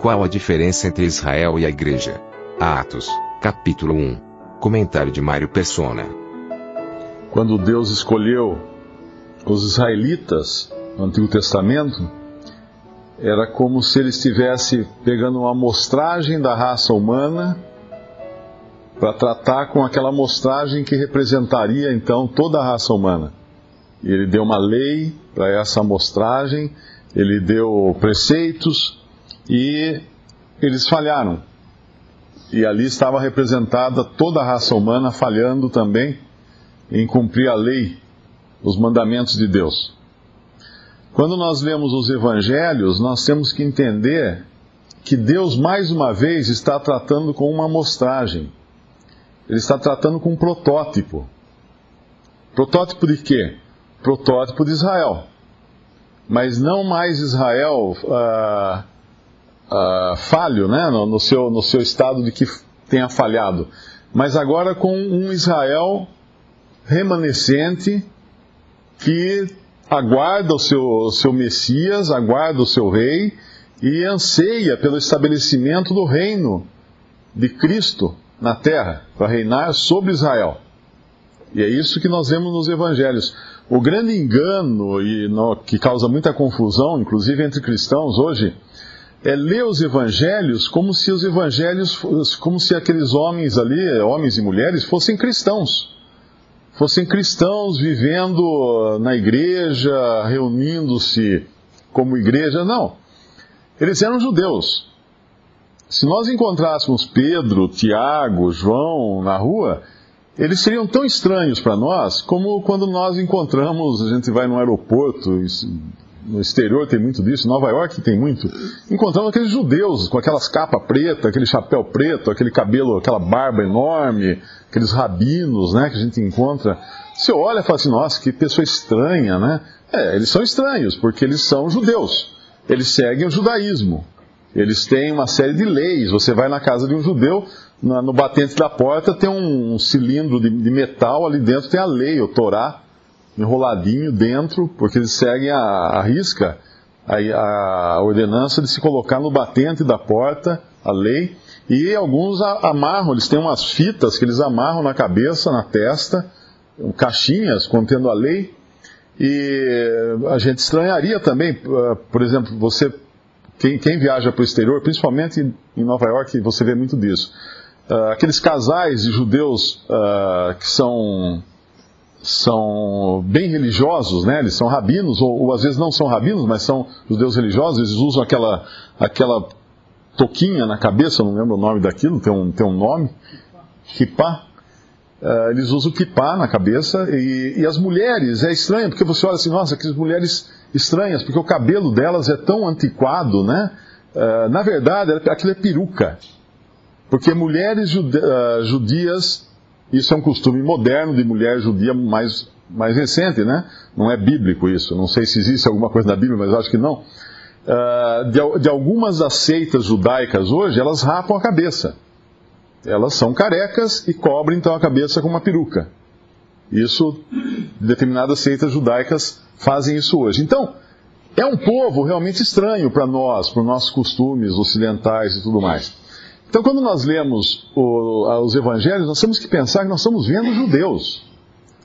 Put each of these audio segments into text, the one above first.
Qual a diferença entre Israel e a Igreja? Atos, capítulo 1. Comentário de Mário Persona. Quando Deus escolheu os israelitas no Antigo Testamento, era como se ele estivesse pegando uma amostragem da raça humana para tratar com aquela amostragem que representaria então toda a raça humana. Ele deu uma lei para essa amostragem, ele deu preceitos e eles falharam. E ali estava representada toda a raça humana falhando também em cumprir a lei, os mandamentos de Deus. Quando nós lemos os evangelhos, nós temos que entender que Deus, mais uma vez, está tratando com uma amostragem. Ele está tratando com um protótipo. Protótipo de quê? Protótipo de Israel. Mas não mais Israel ah, ah, falho, né? No, no, seu, no seu estado de que tenha falhado. Mas agora com um Israel remanescente que aguarda o seu, o seu Messias, aguarda o seu rei e anseia pelo estabelecimento do reino de Cristo na terra, para reinar sobre Israel. E é isso que nós vemos nos evangelhos. O grande engano e no, que causa muita confusão, inclusive entre cristãos hoje, é ler os evangelhos como se os evangelhos, como se aqueles homens ali, homens e mulheres, fossem cristãos fossem cristãos vivendo na igreja, reunindo-se como igreja. Não. Eles eram judeus. Se nós encontrássemos Pedro, Tiago, João na rua, eles seriam tão estranhos para nós como quando nós encontramos, a gente vai no aeroporto, no exterior tem muito disso, Nova York tem muito, encontramos aqueles judeus com aquelas capas pretas, aquele chapéu preto, aquele cabelo, aquela barba enorme, aqueles rabinos, né, que a gente encontra, você olha e fala assim, nossa, que pessoa estranha, né? É, eles são estranhos, porque eles são judeus. Eles seguem o judaísmo. Eles têm uma série de leis. Você vai na casa de um judeu, no batente da porta tem um, cilindro de, metal, ali dentro tem a lei, o Torá, enroladinho dentro, porque eles seguem a, a risca, a, a ordenança de se colocar no batente da porta, a lei, e alguns amarram, eles têm umas fitas que eles amarram na cabeça, na testa, caixinhas contendo a lei. E a gente estranharia também, ah, por exemplo, você, quem, quem viaja para o exterior, principalmente em Nova York, você vê muito disso. Uh, aqueles casais de judeus uh, que são, são bem religiosos, né? eles são rabinos, ou, ou, às vezes não são rabinos, mas são judeus religiosos, eles usam aquela, aquela toquinha na cabeça, não lembro o nome daquilo, tem um, tem um nome, kipá. Uh, eles usam kipá na cabeça e, e, as mulheres, é estranho, porque você olha assim, nossa, aquelas mulheres estranhas, porque o cabelo delas é tão antiquado, né? Uh, na verdade, aquilo é peruca. Porque mulheres uh, judias, isso é um costume moderno de mulher judia mais, mais recente, né? Não é bíblico isso, não sei se existe alguma coisa na Bíblia, mas acho que não uh, de, de algumas das seitas judaicas hoje, elas rapam a cabeça. Elas são carecas e cobrem então a cabeça com uma peruca. Isso, determinadas seitas judaicas fazem isso hoje. Então, é um povo realmente estranho para nós, para os nossos costumes ocidentais e tudo mais. Então, quando nós lemos o, os evangelhos, nós temos que pensar que nós estamos vendo judeus.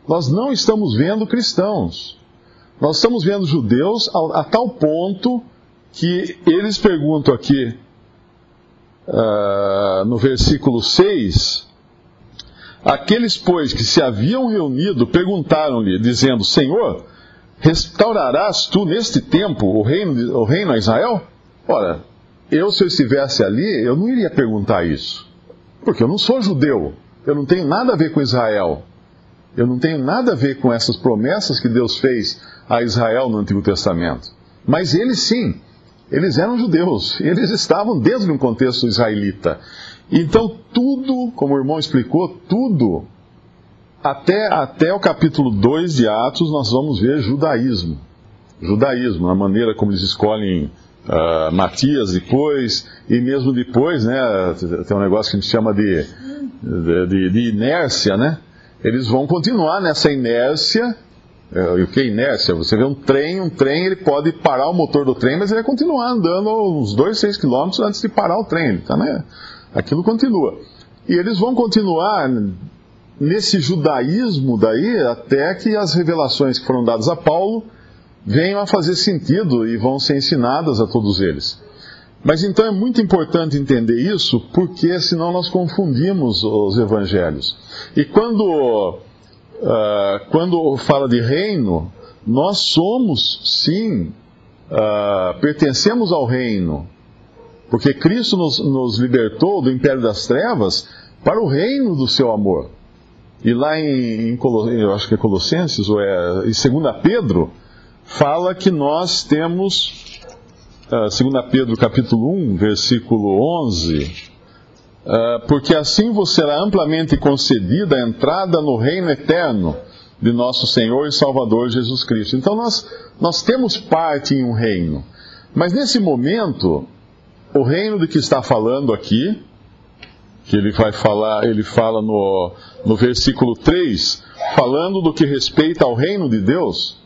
Nós não estamos vendo cristãos. Nós estamos vendo judeus a, a tal ponto que eles perguntam aqui uh, no versículo 6: Aqueles, pois, que se haviam reunido perguntaram-lhe, dizendo: Senhor, restaurarás tu neste tempo o reino, o reino a Israel? Ora, eu, se eu estivesse ali, eu não iria perguntar isso, porque eu não sou judeu, eu não tenho nada a ver com Israel, eu não tenho nada a ver com essas promessas que Deus fez a Israel no Antigo Testamento. Mas eles sim, eles eram judeus, eles estavam dentro de um contexto israelita. Então, tudo, como o irmão explicou, tudo, até, até o capítulo 2 de Atos, nós vamos ver judaísmo. Judaísmo, na maneira como eles escolhem uh, Matias depois, e mesmo depois, né, tem um negócio que a gente chama de, de, de inércia, né? Eles vão continuar nessa inércia é, e o que é inércia? Você vê um trem, um trem, ele pode parar o motor do trem, mas ele vai continuar andando uns 2, 6 quilômetros antes de parar o trem. Tá, né? Aquilo continua. E eles vão continuar nesse judaísmo daí até que as revelações que foram dadas a Paulo venham a fazer sentido e vão ser ensinadas a todos eles. Mas então é muito importante entender isso, porque senão nós confundimos os evangelhos. E quando uh, quando fala de reino, nós somos, sim, uh, pertencemos ao reino. Porque Cristo nos, nos, libertou do império das trevas para o reino do seu amor. E lá em, em eu acho que é Colossenses, ou é em 2 Pedro, fala que nós temos, uh, ah, 2 Pedro capítulo 1, versículo 11, ah, porque assim vos será amplamente concedida a entrada no reino eterno de nosso Senhor e Salvador Jesus Cristo. Então nós, nós temos parte em um reino. Mas nesse momento, o reino de que está falando aqui, que ele vai falar, ele fala no, no versículo 3, falando do que respeita ao reino de Deus,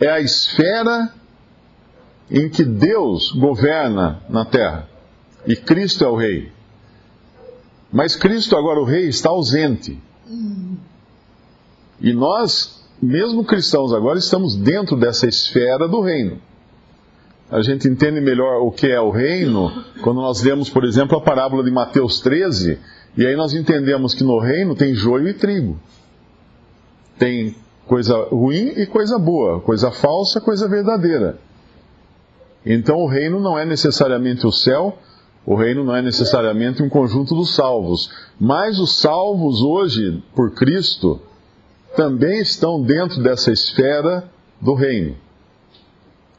é a esfera em que Deus governa na terra. E Cristo é o rei. Mas Cristo, agora o Rei, está ausente. E nós, mesmo cristãos agora, estamos dentro dessa esfera do reino. A gente entende melhor o que é o reino quando nós lemos, por exemplo, a parábola de Mateus 13, e aí nós entendemos que no reino tem joio e trigo. Tem coisa ruim e coisa boa, coisa falsa, coisa verdadeira. Então o reino não é necessariamente o céu, o reino não é necessariamente um conjunto dos salvos, mas os salvos hoje, por Cristo, também estão dentro dessa esfera do reino.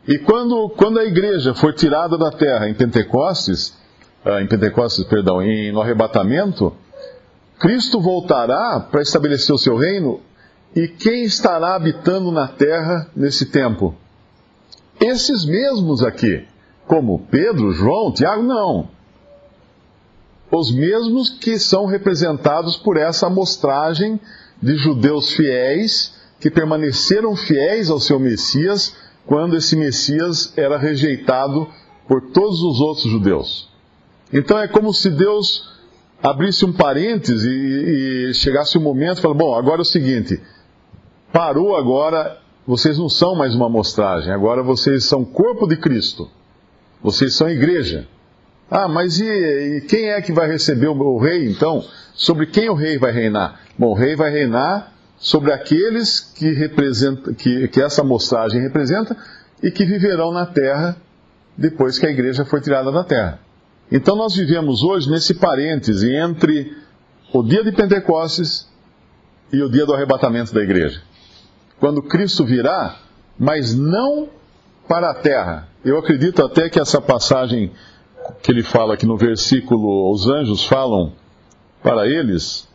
E quando, quando a igreja for tirada da terra em Pentecostes, ah, em Pentecostes, perdão, em, no arrebatamento, Cristo voltará para estabelecer o seu reino e quem estará habitando na terra nesse tempo? Esses mesmos aqui como Pedro, João, Tiago, não. Os mesmos que são representados por essa amostragem de judeus fiéis que permaneceram fiéis ao seu Messias quando esse Messias era rejeitado por todos os outros judeus. Então é como se Deus abrisse um parêntese e, e chegasse um momento e falasse: bom, agora é o seguinte, parou agora, vocês não são mais uma amostragem, agora vocês são corpo de Cristo. Vocês são igreja. Ah, mas e, e quem é que vai receber o, rei então? Sobre quem o rei vai reinar? Bom, o rei vai reinar sobre aqueles que, representa, que, que essa mostragem representa e que viverão na terra depois que a igreja for tirada da terra. Então nós vivemos hoje nesse parêntese entre o dia de Pentecostes e o dia do arrebatamento da igreja. Quando Cristo virá, mas não para a terra. Eu acredito até que essa passagem que ele fala aqui no versículo, os anjos falam para eles,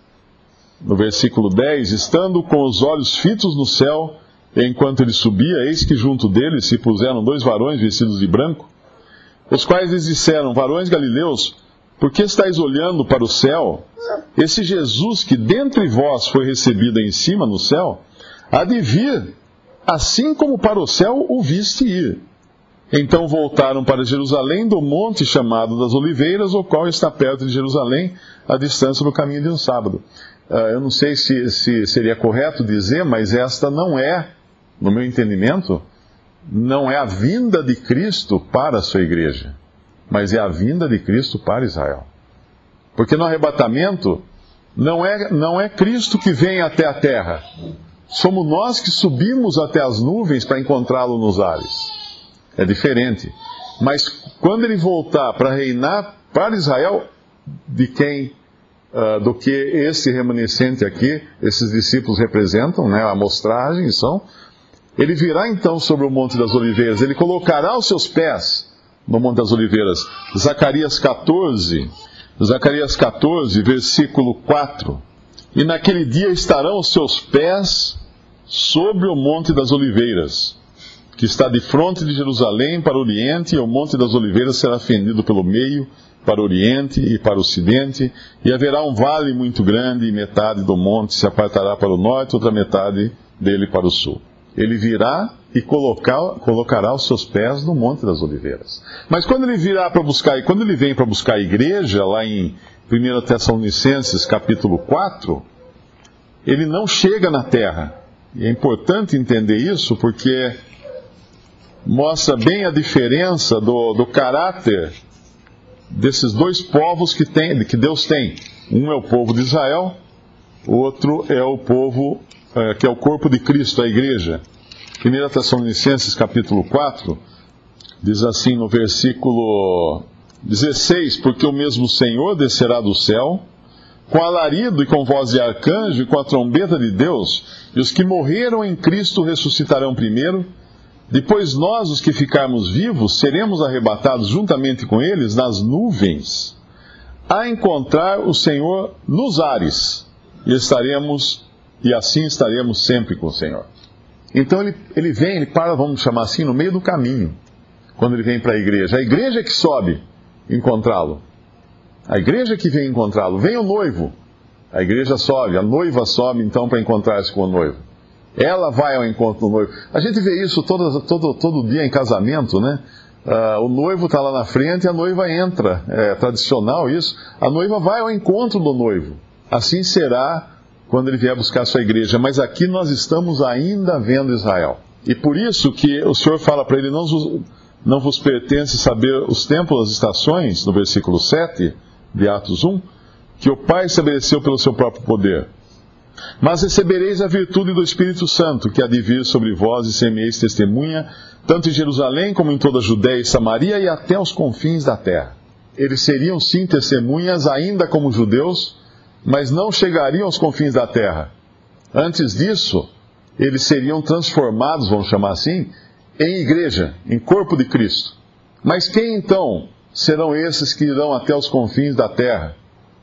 no versículo 10, estando com os olhos fitos no céu, enquanto ele subia, eis que junto dele se puseram dois varões vestidos de branco, os quais lhes disseram: Varões galileus, por que estáis olhando para o céu? Esse Jesus que dentre vós foi recebido em cima no céu, há de vir assim como para o céu o viste ir. Então voltaram para Jerusalém do monte chamado das Oliveiras, o qual está perto de Jerusalém, a distância do caminho de um sábado. Uh, eu não sei se, se seria correto dizer, mas esta não é, no meu entendimento, não é a vinda de Cristo para a sua igreja, mas é a vinda de Cristo para Israel. Porque no arrebatamento, não é, não é Cristo que vem até a terra, somos nós que subimos até as nuvens para encontrá-lo nos ares. É diferente. Mas quando ele voltar para reinar para Israel, de quem, uh, do que esse remanescente aqui, esses discípulos representam, né, a amostragem são, Ele virá então sobre o Monte das Oliveiras, ele colocará os seus pés no Monte das Oliveiras. Zacarias 14, Zacarias 14, versículo 4. E naquele dia estarão os seus pés sobre o Monte das Oliveiras, que está de frente de Jerusalém para o Oriente, e o Monte das Oliveiras será fendido pelo meio para o Oriente e para o Ocidente, e haverá um vale muito grande, e metade do monte se apartará para o norte, outra metade dele para o sul ele virá e colocar, colocará os seus pés no Monte das Oliveiras. Mas quando ele virá para buscar, e quando ele vem para buscar a igreja, lá em 1 Tessalonicenses capítulo 4, ele não chega na terra. E é importante entender isso porque mostra bem a diferença do, do caráter desses dois povos que, tem, que Deus tem. Um é o povo de Israel, o outro é o povo é, que é o corpo de Cristo, a igreja. 1 Tessalonicenses capítulo 4, diz assim no versículo 16: Porque o mesmo Senhor descerá do céu, com alarido e com voz de arcanjo e com a trombeta de Deus, e os que morreram em Cristo ressuscitarão primeiro. Depois nós, os que ficarmos vivos, seremos arrebatados juntamente com eles nas nuvens, a encontrar o Senhor nos ares, e estaremos e assim estaremos sempre com o Senhor. Então ele, ele vem, ele para, vamos chamar assim, no meio do caminho, quando ele vem para a igreja. A igreja é que sobe encontrá-lo. A igreja que vem encontrá-lo. Vem o noivo. A igreja sobe, a noiva sobe então para encontrar-se com o noivo. Ela vai ao encontro do noivo. A gente vê isso todo, todo, todo dia em casamento, né? Uh, o noivo está lá na frente e a noiva entra. É tradicional isso. A noiva vai ao encontro do noivo. Assim será quando ele vier buscar sua igreja. Mas aqui nós estamos ainda vendo Israel. E por isso que o Senhor fala para ele: não, não vos pertence saber os tempos, as estações, no versículo 7 de Atos 1, que o Pai estabeleceu pelo seu próprio poder. Mas recebereis a virtude do Espírito Santo, que há de vir sobre vós e semeis testemunha, tanto em Jerusalém como em toda a Judéia e Samaria e até os confins da terra. Eles seriam sim testemunhas, ainda como judeus, mas não chegariam aos confins da terra. Antes disso, eles seriam transformados, vamos chamar assim, em igreja, em corpo de Cristo. Mas quem então serão esses que irão até os confins da terra,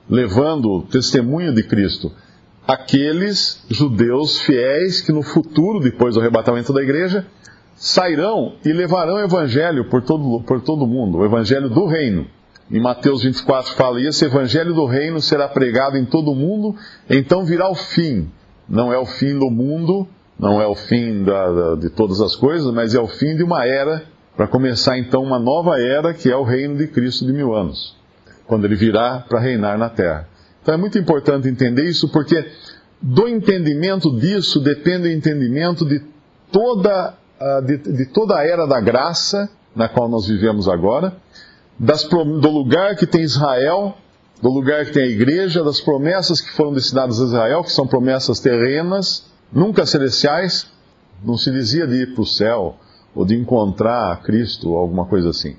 levando o testemunho de Cristo? Aqueles judeus fiéis que no futuro, depois do arrebatamento da igreja, sairão e levarão o evangelho por todo, por todo mundo, o evangelho do reino. Em Mateus 24 fala: E esse evangelho do reino será pregado em todo o mundo, então virá o fim. Não é o fim do mundo, não é o fim da, da, de todas as coisas, mas é o fim de uma era, para começar então uma nova era, que é o reino de Cristo de mil anos, quando ele virá para reinar na terra. Então é muito importante entender isso, porque do entendimento disso depende o entendimento de toda, de, de toda a era da graça na qual nós vivemos agora das, do lugar que tem Israel, do lugar que tem a igreja, das promessas que foram destinadas a Israel, que são promessas terrenas, nunca celestiais. Não se dizia de ir para o céu ou de encontrar Cristo ou alguma coisa assim.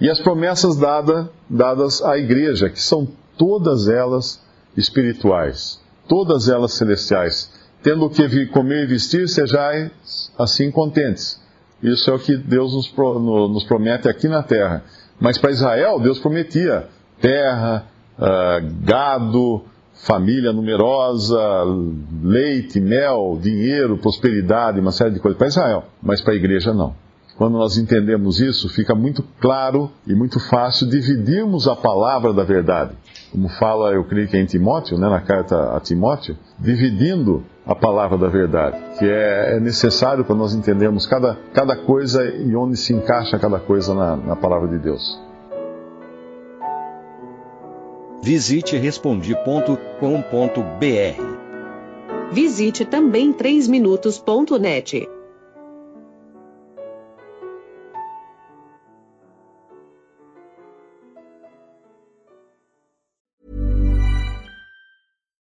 E as promessas dada, dadas à igreja, que são todas elas espirituais, todas elas celestiais. Tendo o que comer e vestir, sejais assim contentes. Isso é o que Deus nos, nos promete aqui na terra. Mas para Israel, Deus prometia terra, uh, gado, família numerosa, leite, mel, dinheiro, prosperidade, uma série de coisas. Para Israel, mas para a igreja não. Quando nós entendemos isso, fica muito claro e muito fácil dividirmos a palavra da verdade. Como fala, eu creio que é em Timóteo, né, na carta a Timóteo, dividindo a palavra da verdade, que é, é necessário para nós entendermos cada, cada coisa e onde se encaixa cada coisa na, na palavra de Deus. Visite respondi.com.br. Visite também 3minutos.net.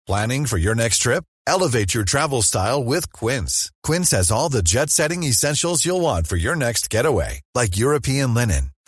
Planning for your next trip? Elevate your travel style with Quince. Quince has all the jet setting essentials you'll want for your next getaway, like European linen